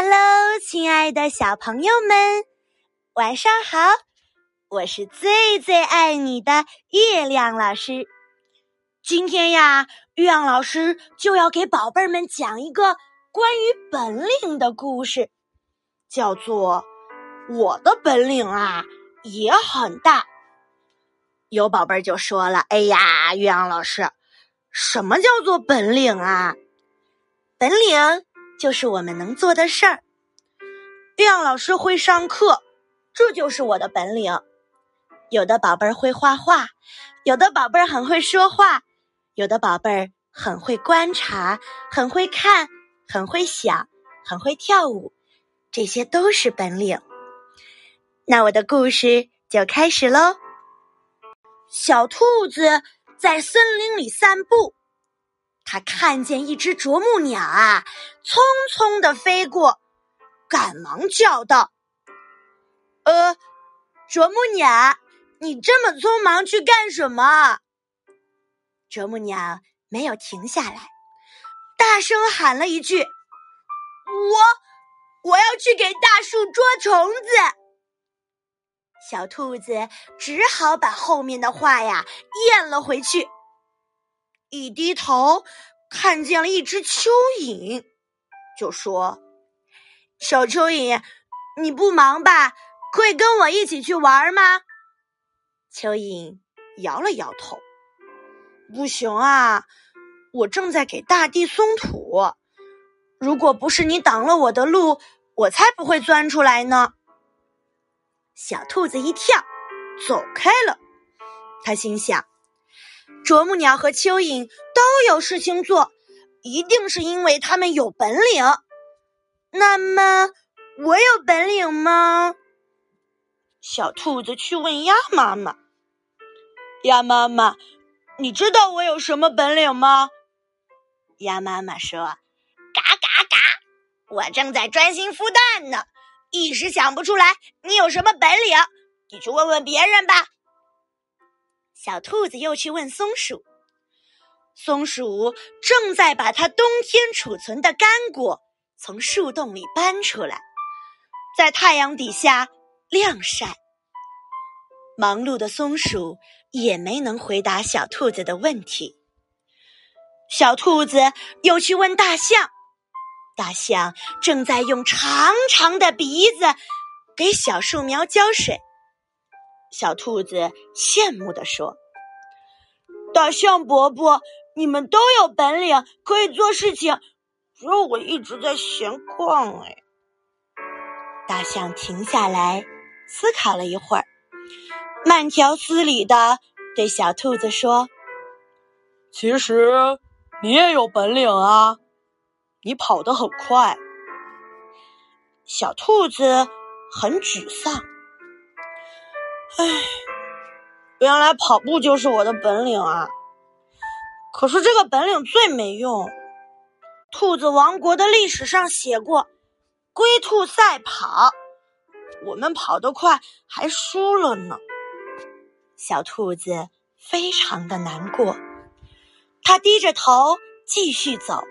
Hello，亲爱的小朋友们，晚上好！我是最最爱你的月亮老师。今天呀，月亮老师就要给宝贝儿们讲一个关于本领的故事，叫做《我的本领啊也很大》。有宝贝儿就说了：“哎呀，月亮老师，什么叫做本领啊？本领就是我们能做的事儿。月亮老师会上课，这就是我的本领。有的宝贝儿会画画，有的宝贝儿很会说话，有的宝贝儿很会观察，很会看，很会想，很会跳舞，这些都是本领。那我的故事就开始喽。”小兔子在森林里散步，他看见一只啄木鸟啊，匆匆的飞过，赶忙叫道：“呃，啄木鸟，你这么匆忙去干什么？”啄木鸟没有停下来，大声喊了一句：“我，我要去给大树捉虫子。”小兔子只好把后面的话呀咽了回去。一低头，看见了一只蚯蚓，就说：“小蚯蚓，你不忙吧？可以跟我一起去玩吗？”蚯蚓摇了摇头：“不行啊，我正在给大地松土。如果不是你挡了我的路，我才不会钻出来呢。”小兔子一跳，走开了。他心想：啄木鸟和蚯蚓都有事情做，一定是因为他们有本领。那么，我有本领吗？小兔子去问鸭妈妈：“鸭妈妈，你知道我有什么本领吗？”鸭妈妈说：“嘎嘎嘎，我正在专心孵蛋呢。”一时想不出来，你有什么本领？你去问问别人吧。小兔子又去问松鼠，松鼠正在把它冬天储存的干果从树洞里搬出来，在太阳底下晾晒。忙碌的松鼠也没能回答小兔子的问题。小兔子又去问大象。大象正在用长长的鼻子给小树苗浇水。小兔子羡慕地说：“大象伯伯，你们都有本领，可以做事情，只有我一直在闲逛。”哎，大象停下来思考了一会儿，慢条斯理的对小兔子说：“其实你也有本领啊。”你跑得很快，小兔子很沮丧。唉，原来跑步就是我的本领啊！可是这个本领最没用。兔子王国的历史上写过“龟兔赛跑”，我们跑得快还输了呢。小兔子非常的难过，它低着头继续走。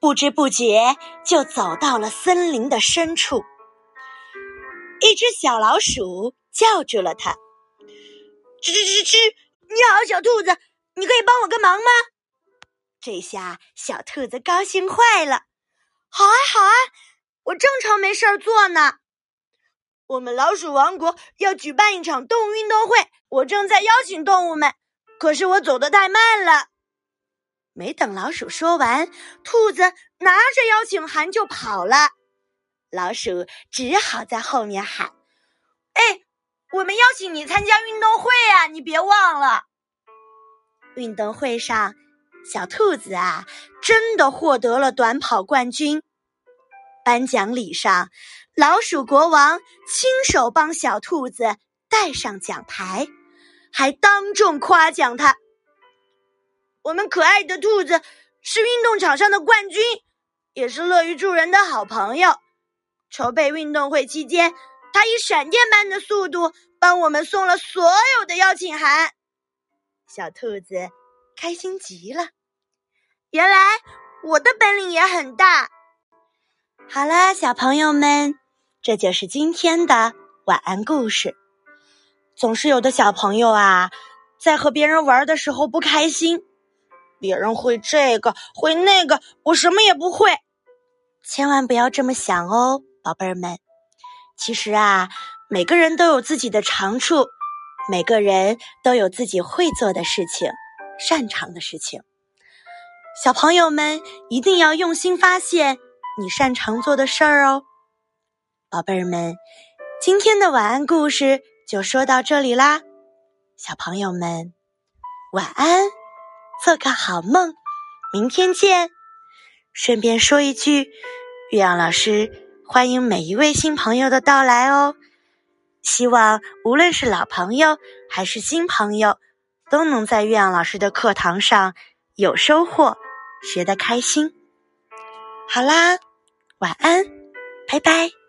不知不觉就走到了森林的深处，一只小老鼠叫住了它：“吱吱吱吱，你好，小兔子，你可以帮我个忙吗？”这下小兔子高兴坏了：“好啊，好啊，我正愁没事儿做呢。我们老鼠王国要举办一场动物运动会，我正在邀请动物们，可是我走得太慢了。”没等老鼠说完，兔子拿着邀请函就跑了。老鼠只好在后面喊：“哎，我们邀请你参加运动会呀，你别忘了。”运动会上，小兔子啊，真的获得了短跑冠军。颁奖礼上，老鼠国王亲手帮小兔子戴上奖牌，还当众夸奖他。我们可爱的兔子是运动场上的冠军，也是乐于助人的好朋友。筹备运动会期间，他以闪电般的速度帮我们送了所有的邀请函。小兔子开心极了。原来我的本领也很大。好啦，小朋友们，这就是今天的晚安故事。总是有的小朋友啊，在和别人玩的时候不开心，别人会这个会那个，我什么也不会。千万不要这么想哦，宝贝儿们。其实啊，每个人都有自己的长处，每个人都有自己会做的事情、擅长的事情。小朋友们一定要用心发现你擅长做的事儿哦，宝贝儿们。今天的晚安故事就说到这里啦，小朋友们晚安，做个好梦，明天见。顺便说一句，月亮老师欢迎每一位新朋友的到来哦。希望无论是老朋友还是新朋友，都能在岳阳老师的课堂上有收获。学得开心，好啦，晚安，拜拜。